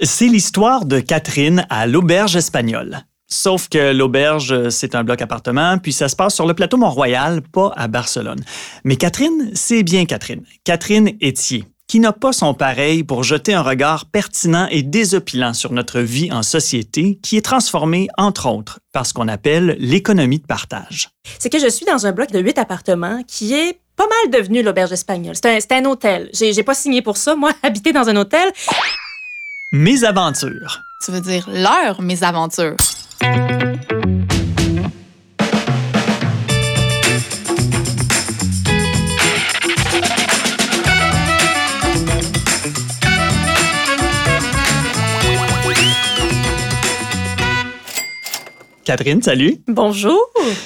C'est l'histoire de Catherine à l'auberge espagnole. Sauf que l'auberge, c'est un bloc appartement, puis ça se passe sur le plateau Mont-Royal, pas à Barcelone. Mais Catherine, c'est bien Catherine. Catherine Etier, qui n'a pas son pareil pour jeter un regard pertinent et désopilant sur notre vie en société, qui est transformée, entre autres, par ce qu'on appelle l'économie de partage. C'est que je suis dans un bloc de huit appartements qui est pas mal devenu l'auberge espagnole. C'est un, un, hôtel. J'ai pas signé pour ça, moi, habiter dans un hôtel. Mes aventures. Tu veux dire leur mes aventures. Catherine, salut. Bonjour.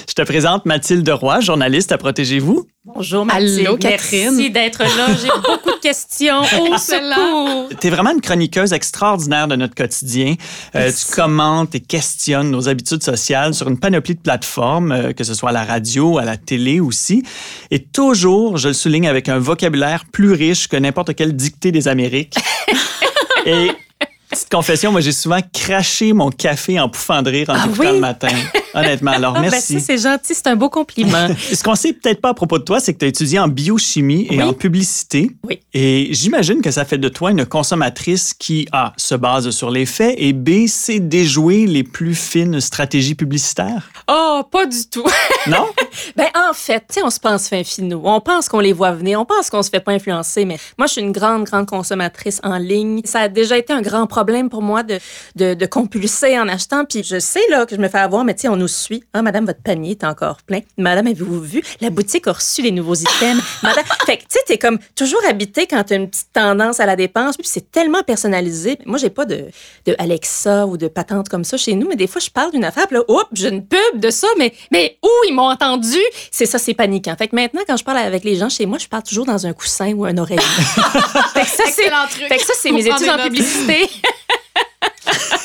Je te présente Mathilde Roy, journaliste à Protégez-vous. Bonjour Mathilde. Allô, Catherine. Merci d'être là. J'ai beaucoup de questions. Au secours. Tu es vraiment une chroniqueuse extraordinaire de notre quotidien. Euh, tu commentes et questionnes nos habitudes sociales sur une panoplie de plateformes, euh, que ce soit à la radio, à la télé aussi. Et toujours, je le souligne, avec un vocabulaire plus riche que n'importe quelle dictée des Amériques. et Petite confession, moi j'ai souvent craché mon café en pouffant de rire en Ah oui? le matin. Honnêtement, alors Ah, ben, merci. c'est gentil, c'est un beau compliment. Ce qu'on sait peut-être pas à propos de toi, c'est que tu as étudié en biochimie et Oui. en publicité. Oui. Et j'imagine que ça fait de toi une consommatrice qui, A, se base sur les faits et B, sait déjouer les plus fines stratégies publicitaires. oh, pas du tout. Non? Ben, en fait, tu sais, on se pense fin finaux. On pense qu'on les voit venir. On pense qu'on se fait pas influencer. Mais moi, je suis une grande, grande consommatrice en ligne. Ça a déjà été un grand problème pour moi de, de, de compulser en achetant. Puis je sais, là, que je me fais avoir, mais tu sais, on nous suit. Ah, madame, votre panier est encore plein. Madame, avez-vous vu? La boutique a reçu les nouveaux items. madame. Fait que, tu sais, t'es comme toujours habité quand t'as une petite tendance à la dépense. Puis c'est tellement personnalisé. Moi, j'ai pas de, de Alexa ou de patente comme ça chez nous, mais des fois, je parle d'une affaire, puis là, oups, j'ai une pub de ça, mais, mais où ils m'ont entendu? C'est ça, c'est paniquant. Fait que maintenant, quand je parle avec les gens chez moi, je parle toujours dans un coussin ou un oreiller. fait que ça, c'est, Excellent truc. fait que ça, c'est mes études des en notes.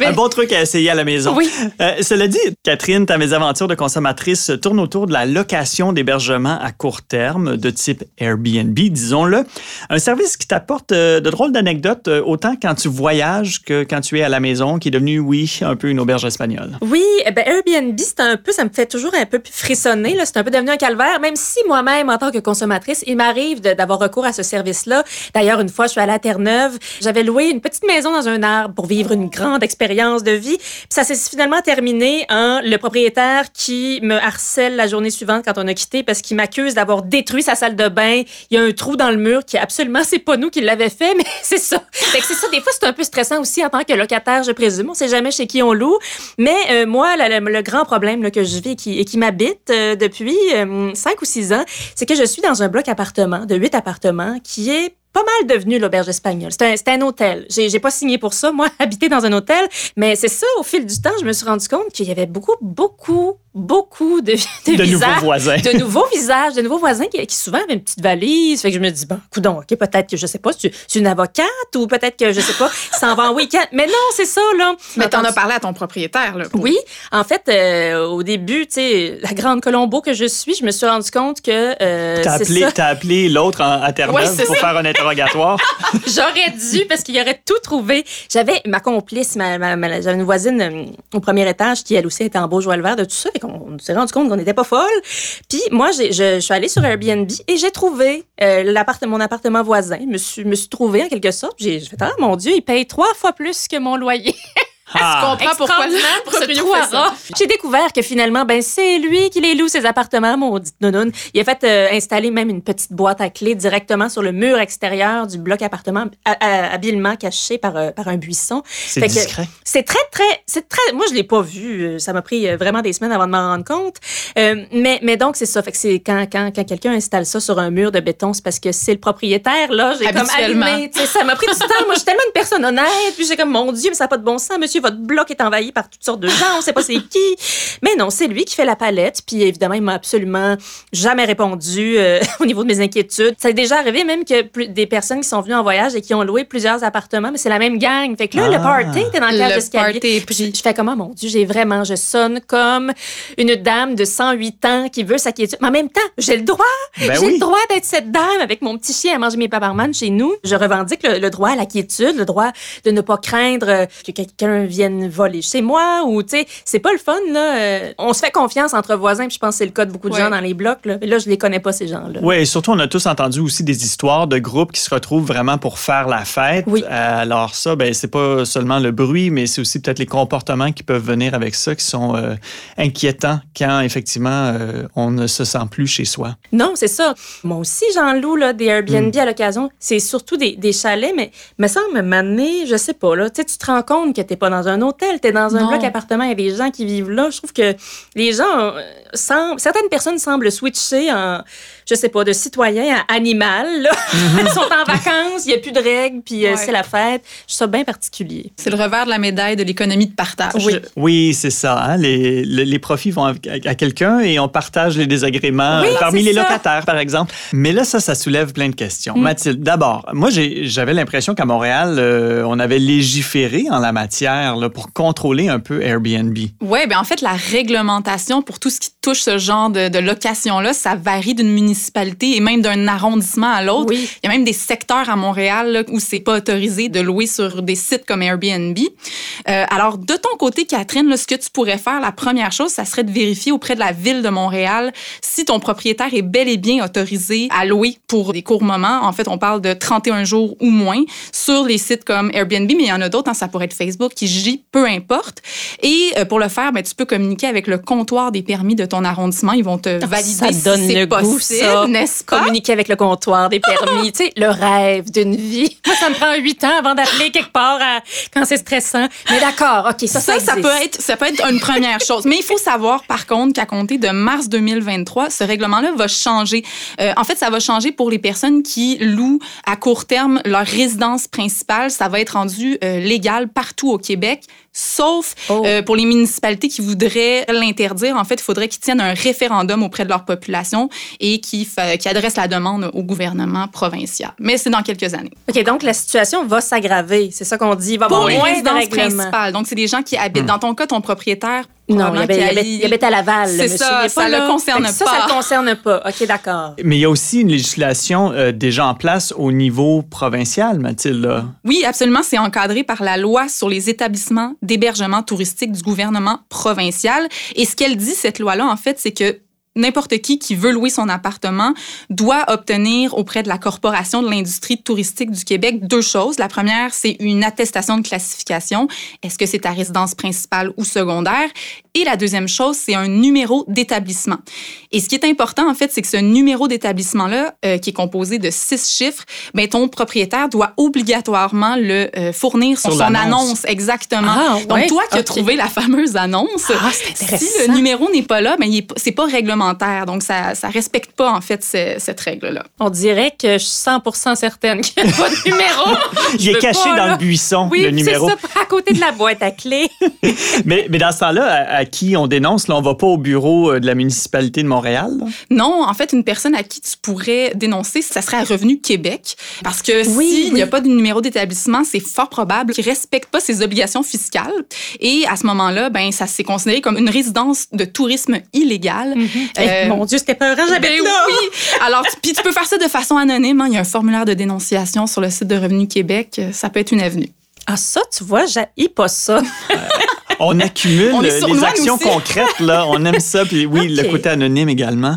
Un bon truc à essayer à la maison. Oui. Euh, cela dit, Catherine, ta mésaventure de consommatrice tourne autour de la location d'hébergement à court terme de type Airbnb, disons-le. Un service qui t'apporte euh, de drôles d'anecdotes, euh, autant quand tu voyages que quand tu es à la maison, qui est devenu, oui, un peu une auberge espagnole. Oui, eh ben Airbnb, c'est un peu, ça me fait toujours un peu frissonner. C'est un peu devenu un calvaire, même si moi-même, en tant que consommatrice, il m'arrive d'avoir recours à ce service-là. D'ailleurs, une fois, je suis allée à Terre-Neuve. J'avais loué une petite maison dans un arbre pour vivre une grande expérience de vie. Puis ça s'est finalement terminé en le propriétaire qui me harcèle la journée suivante quand on a quitté parce qu'il m'accuse d'avoir détruit sa salle de bain. Il y a un trou dans le mur qui absolument, c'est pas nous qui l'avait fait, mais c'est ça. C'est ça. Des fois, c'est un peu stressant aussi en tant que locataire, je présume. On sait jamais chez qui on loue. Mais euh, moi, le, grand problème que je vis et qui, et qui m'habite euh, depuis euh, cinq ou six ans, c'est que je suis dans un bloc appartement de huit appartements qui est pas mal devenu l'auberge espagnole. C'est un, un hôtel. J'ai pas signé pour ça, moi, habiter dans un hôtel. Mais c'est ça, au fil du temps, je me suis rendu compte qu'il y avait beaucoup, beaucoup, beaucoup de, de, De nouveaux visages. voisins. De nouveaux visages, de nouveaux voisins qui, qui souvent avaient une petite valise. Fait que je me dis, bon, coudon, OK, peut-être que, je sais pas, tu es une avocate ou peut-être que, je sais pas, s'en va en week-end. Mais non, c'est ça, là. Mais t'en as parlé à ton propriétaire, là. pour- oui, en fait, euh, au début, tu sais, la grande Colombo que je suis, je me suis rendu compte que euh, T'as appelé, l'autre en- à Terre-Neuve Ouais, pour ça. faire un interrogatoire. J'aurais dû parce qu'il aurait tout trouvé. J'avais ma complice, ma, ma- ma- j'avais une voisine euh, au premier étage qui elle aussi était en beau joie le vert de tout ça et on s'est rendu compte qu'on n'était pas folle. Puis moi, je, suis allée sur Airbnb et j'ai trouvé euh, mon appartement voisin. Je me suis, me trouvée en quelque sorte. J'ai fait ah mon Dieu, il paye trois fois plus que mon loyer. Ah. comprends pourquoi le. J'ai découvert que finalement, ben c'est lui qui les loue ses appartements, maudite nounoun. Il a fait euh, installer même une petite boîte à clés directement sur le mur extérieur du bloc appartement, ha- ha- habilement caché par, euh, par un buisson. C'est Fait que discret. C'est très, très, c'est très. Moi, je l'ai pas vu. euh, Ça m'a pris vraiment des semaines avant de m'en rendre compte. Euh, mais, mais donc, c'est ça. Fait que c'est quand, quand, quand quelqu'un installe ça sur un mur de béton, c'est parce que c'est le propriétaire, là. J'ai comme allumé. tu Ça m'a pris du temps. Moi, je suis tellement une personne honnête. Puis j'ai comme, mon Dieu, mais ça n'a pas de bon sens. Monsieur monsieur, votre bloc est envahi par toutes sortes de gens, on sait pas c'est qui. Mais non, c'est lui qui fait la palette. Puis évidemment, il m'a absolument jamais répondu euh, au niveau de mes inquiétudes. Ça est déjà arrivé même que plus- des personnes qui sont venues en voyage et qui ont loué plusieurs appartements, mais c'est la même gang. Fait que là, Ah. le party était dans le cage Le d'escalier. Puis je, fais comment, mon Dieu, j'ai vraiment, je sonne comme une dame de 108 ans qui veut sa quiétude. Mais en même temps, j'ai le droit. Ben j'ai oui. le droit d'être cette dame avec mon petit chien à manger mes paparman chez nous. Je revendique le, le droit à la quiétude, le droit de ne pas craindre euh, que quelqu'un vienne voler chez moi ou, tu sais, c'est pas le fun, là. Euh, On se fait confiance entre voisins, puis je pense que c'est le cas de beaucoup de Ouais. gens dans les blocs, là. Mais là, je les connais pas, ces gens-là. Oui, et surtout, on a tous entendu aussi des histoires de groupes qui se retrouvent vraiment pour faire la fête. Oui. Euh, alors ça, ben, c'est pas seulement le bruit, mais c'est aussi peut-être les comportements qui peuvent venir avec ça, qui sont euh, inquiétants quand, effectivement, euh, on ne se sent plus chez soi. Non, c'est ça. Moi aussi, j'en loue là, des Airbnb à l'occasion. C'est surtout des, des chalets, mais me semble m'amener, je sais pas, là, tu sais, tu te rends compte que t'es pas dans un hôtel, t'es dans un Non. bloc appartement, il y a des gens qui vivent là. Je trouve que les gens euh, semblent, certaines personnes semblent switcher en, je sais pas, de citoyen à animal. là. Ils sont en vacances, il y a plus de règles, puis euh, Ouais. c'est la fête. Je trouve ça bien particulier. C'est le revers de la médaille de l'économie de partage. Oui. Oui, c'est ça. hein. Les, les, les profits vont à, à quelqu'un et on partage les désagréments Oui, euh, parmi les ça. locataires, par exemple. Mais là, ça, ça soulève plein de questions. Mm. Mathilde, d'abord, moi, j'avais l'impression qu'à Montréal, euh, on avait légiféré en la matière pour contrôler un peu Airbnb? Oui, ben en fait, la réglementation pour tout ce qui touche ce genre de, de location-là, ça varie d'une municipalité et même d'un arrondissement à l'autre. Oui. Il y a même des secteurs à Montréal là, où c'est pas autorisé de louer sur des sites comme Airbnb. Euh, alors, de ton côté, Catherine, là, ce que tu pourrais faire, la première chose, ça serait de vérifier auprès de la ville de Montréal si ton propriétaire est bel et bien autorisé à louer pour des courts moments. En fait, on parle de 31 jours ou moins sur les sites comme Airbnb, mais il y en a d'autres, hein, ça pourrait être Facebook, Kijiji, peu importe. Et euh, pour le faire, ben, tu peux communiquer avec le comptoir des permis de ton arrondissement. Ils vont te valider ça si donne c'est possible, n'est-ce pas? Communiquer avec le comptoir des permis, tu sais, le rêve d'une vie. Moi, ça me prend huit ans avant d'appeler quelque part à- quand c'est stressant. Mais d'accord, OK, ça, ça, Ça, ça existe. peut être, ça peut être une première chose. Mais il faut savoir, par contre, qu'à compter de mars 2023, ce règlement-là va changer. Euh, en fait, ça va changer pour les personnes qui louent à court terme leur résidence principale. Ça va être rendu euh, légal partout au Québec, sauf Oh. euh, pour les municipalités qui voudraient l'interdire. En fait, il faudrait qu'ils tiennent un référendum auprès de leur population et qui, qui adressent la demande au gouvernement provincial. Mais c'est dans quelques années. OK, donc la situation va s'aggraver. C'est ça qu'on dit. Il va y avoir moins de. Donc, c'est des gens qui habitent. Dans ton cas, ton propriétaire. Non, il probablement habite, il il habite à Laval, C'est monsieur. ça, ça pas le concerne que ça, pas. Ça le concerne pas. OK, d'accord. Mais il y a aussi une législation euh, déjà en place au niveau provincial, Mathilde. Oui, absolument. C'est encadré par la loi sur les établissements d'hébergement touristique du gouvernement provincial. Et ce qu'elle dit, cette loi-là, en fait, c'est que n'importe qui qui veut louer son appartement doit obtenir auprès de la Corporation de l'industrie touristique du Québec deux choses. La première, c'est une attestation de classification. Est-ce que c'est ta résidence principale ou secondaire? Et la deuxième chose, c'est un numéro d'établissement. Et ce qui est important, en fait, c'est que ce numéro d'établissement-là, euh, qui est composé de six chiffres, ben, ton propriétaire doit obligatoirement le euh, fournir sur, Sur son annonce. Exactement. Ah, Donc, ouais, toi qui as trouvé la fameuse annonce, Ah, c'est si intéressant. le numéro n'est pas là, ben, c'est pas Donc, ça ça respecte pas, en fait, ce- cette règle-là. On dirait que je suis 100 certaine qu'il n'y a pas de numéro. Il est caché pas, dans là. le buisson, Oui, le c'est numéro. ça, à côté de la boîte à clés. Mais, mais dans ce temps-là, à, à qui on dénonce, là, on va pas au bureau euh, de la municipalité de Montréal? là? Non, en fait, une personne à qui tu pourrais dénoncer, ça serait à Revenu Québec. Parce que Oui, s'il n'y a pas de numéro d'établissement, c'est fort probable qu'il ne respecte pas ses obligations fiscales. Et à ce moment-là, ben, ça s'est considéré comme une résidence de tourisme illégale. Eh, Euh, mon Dieu, c'était peurant, j'habite Ben oui! Alors, tu- puis tu peux faire ça de façon anonyme. hein. Il y a un formulaire de dénonciation sur le site de Revenu Québec. Euh, Ça peut être une avenue. Ah, ça, tu vois, j'haïs pas ça. On accumule On euh, sournois, les actions concrètes, là. On aime ça. Puis oui, le côté anonyme également.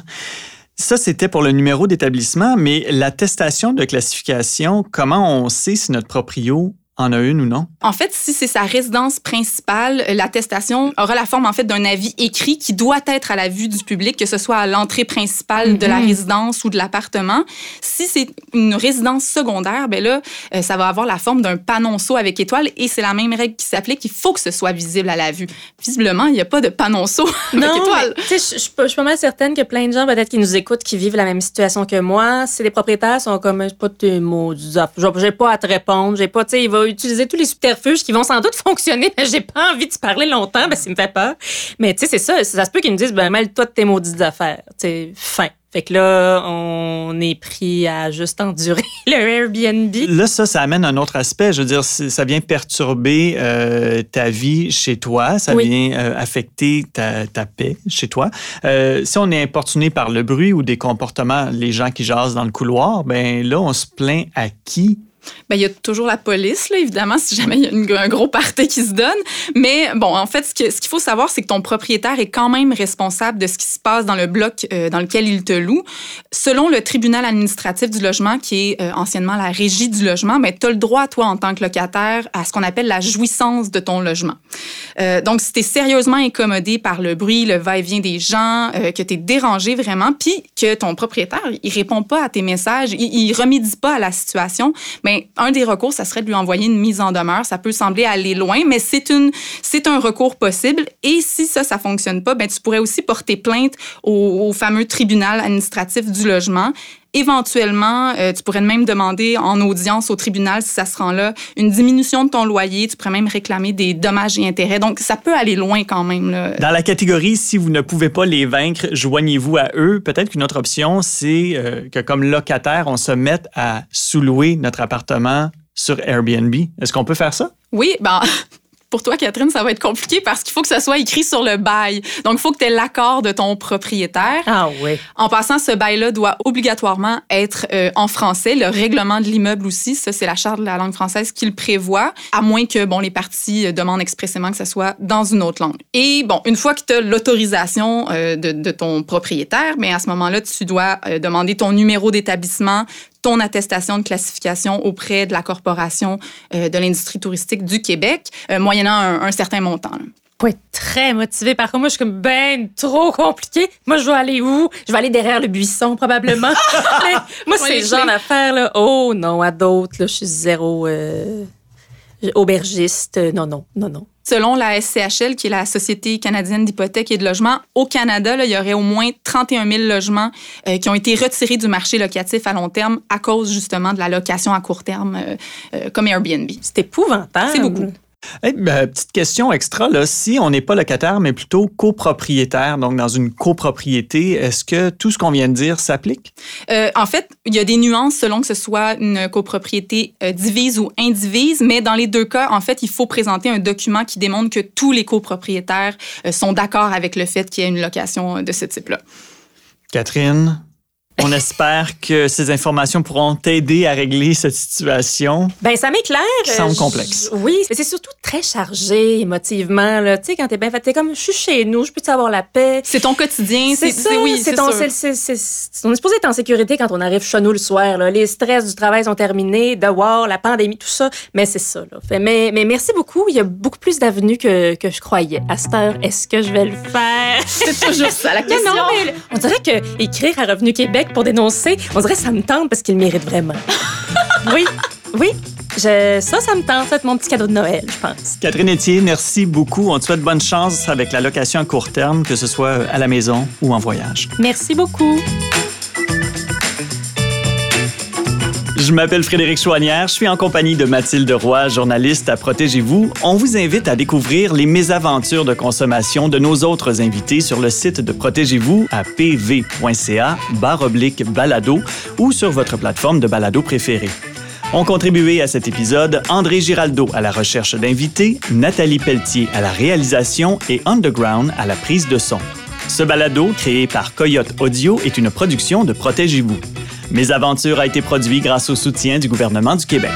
Ça, c'était pour le numéro d'établissement, mais l'attestation de classification, comment on sait si notre proprio en a une ou non? En fait, si c'est sa résidence principale, euh, l'attestation aura la forme en fait d'un avis écrit qui doit être à la vue du public, que ce soit à l'entrée principale de la Mhm. résidence ou de l'appartement. Si c'est une résidence secondaire, ben là, euh, ça va avoir la forme d'un panonceau avec étoile et c'est la même règle qui s'applique. Il faut que ce soit visible à la vue. Visiblement, il n'y a pas de panonceau avec Non, étoile. mais, tu sais, je- suis pas- mal certaine que plein de gens, peut-être, qui nous écoutent, qui vivent la même situation que moi, si les propriétaires sont comme, pas de mots, j'ai pas à te répondre, j'ai pas, tu sais, il va- utiliser tous les subterfuges qui vont sans doute fonctionner, mais j'ai pas envie de parler longtemps, parce qu'il me fait peur. Mais tu sais, c'est ça. Ça se peut qu'ils me disent, ben, mêle-toi de tes maudites affaires. Tu sais, fin. Fait que là, on est pris à juste endurer le Airbnb. Là, ça, ça amène un autre aspect. Je veux dire, ça vient perturber euh, ta vie chez toi, ça vient euh, affecter ta, ta, paix chez toi. Euh, si on est importuné par le bruit ou des comportements, les gens qui jasent dans le couloir, ben là, on se plaint à qui? Ben, il y a toujours la police, là, évidemment, si jamais il y a un gros party qui se donne. Mais bon, en fait, ce qu'il ce qu'il faut savoir, c'est que ton propriétaire est quand même responsable de ce qui se passe dans le bloc euh, dans lequel il te loue. Selon le tribunal administratif du logement, qui est euh, anciennement la régie du logement, ben, tu as le droit, toi, en tant que locataire, à ce qu'on appelle la jouissance de ton logement. Euh, donc, si tu es sérieusement incommodé par le bruit, le va-et-vient des gens, que tu es dérangé vraiment, puis que ton propriétaire, il répond pas à tes messages, il, il remédie pas à la situation, ben, un des recours, ça serait de lui envoyer une mise en demeure. Ça peut sembler aller loin, mais c'est une, c'est un recours possible. Et si ça, ça fonctionne pas, ben tu pourrais aussi porter plainte au, fameux tribunal administratif du logement. Éventuellement, euh, tu pourrais même demander en audience au tribunal, si ça se rend là, une diminution de ton loyer. Tu pourrais même réclamer des dommages et intérêts. Donc, ça peut aller loin quand même. Là. Dans la catégorie, si vous ne pouvez pas les vaincre, joignez-vous à eux. Peut-être qu'une autre option, c'est euh, que comme locataire, on se mette à sous-louer notre appartement sur Airbnb. Est-ce qu'on peut faire ça? Oui, ben pour toi, Catherine, ça va être compliqué parce qu'il faut que ça soit écrit sur le bail. Donc, il faut que tu aies l'accord de ton propriétaire. Ah oui. En passant, ce bail-là doit obligatoirement être euh, en français. Le règlement de l'immeuble aussi, ça, c'est la charte de la langue française qui le prévoit, à moins que, bon, les parties euh, demandent expressément que ça soit dans une autre langue. Et, bon, une fois que tu as l'autorisation euh, de, de, ton propriétaire, mais à ce moment-là, tu dois demander ton numéro d'établissement, ton attestation de classification auprès de la Corporation euh, de l'industrie touristique du Québec, euh, moyennant un, certain montant. Là. être très motivé. Par contre, moi, je suis comme ben trop compliqué. Moi, je vais aller où? Je vais aller derrière le buisson, probablement. moi, c'est le genre d'affaire, là. Oh non, à d'autres, là, je suis zéro euh, aubergiste. Non, non, non, non. Selon la SCHL, qui est la Société canadienne d'hypothèques et de logement, au Canada, là, il y aurait au moins 31 000 logements euh, qui ont été retirés du marché locatif à long terme à cause justement de la location à court terme euh, euh, comme Airbnb. C'est épouvantable. C'est beaucoup. Ben, petite question extra, là. si on n'est pas locataire, mais plutôt copropriétaire, donc dans une copropriété, est-ce que tout ce qu'on vient de dire s'applique? Euh, en fait, il y a des nuances selon que ce soit une copropriété euh, divise ou indivise, mais dans les deux cas, en fait, il faut présenter un document qui démontre que tous les copropriétaires euh, sont d'accord avec le fait qu'il y ait une location de ce type-là. Catherine, on espère que ces informations pourront t'aider à régler cette situation. Ben ça m'éclaire. Qui semble complexe. Oui, mais c'est surtout très chargé émotivement. Là. Tu sais, quand t'es bien fait, t'es comme, je suis chez nous, je peux avoir la paix? C'est ton quotidien. C'est ça. Oui, c'est ton, on est supposé être en sécurité quand on arrive chez nous le soir. Là. Les stress du travail sont terminés, devoir, la pandémie, tout ça. Mais c'est ça. Là. Mais, mais merci beaucoup. Il y a beaucoup plus d'avenues que, que je croyais. À cette heure, est-ce que je vais le faire? C'est toujours ça la question. non, mais on dirait que écrire à Revenu Québec pour dénoncer. On dirait que ça me tente parce qu'il mérite vraiment. oui, oui. Je, ça, ça me tente. C'est mon petit cadeau de Noël, je pense. Catherine Etier, merci beaucoup. On te souhaite bonne chance avec la location à court terme, que ce soit à la maison ou en voyage. Merci beaucoup. Je m'appelle Frédéric Chouanière, je suis en compagnie de Mathilde Roy, journaliste à Protégez-vous. On vous invite à découvrir les mésaventures de consommation de nos autres invités sur le site de Protégez-vous à pv.ca oblique balado ou sur votre plateforme de balado préférée. Ont contribué à cet épisode André Giraldo à la recherche d'invités, Nathalie Pelletier à la réalisation et Underground à la prise de son. Ce balado, créé par Coyote Audio, est une production de Protégez-vous. Mes aventures a été produit grâce au soutien du gouvernement du Québec.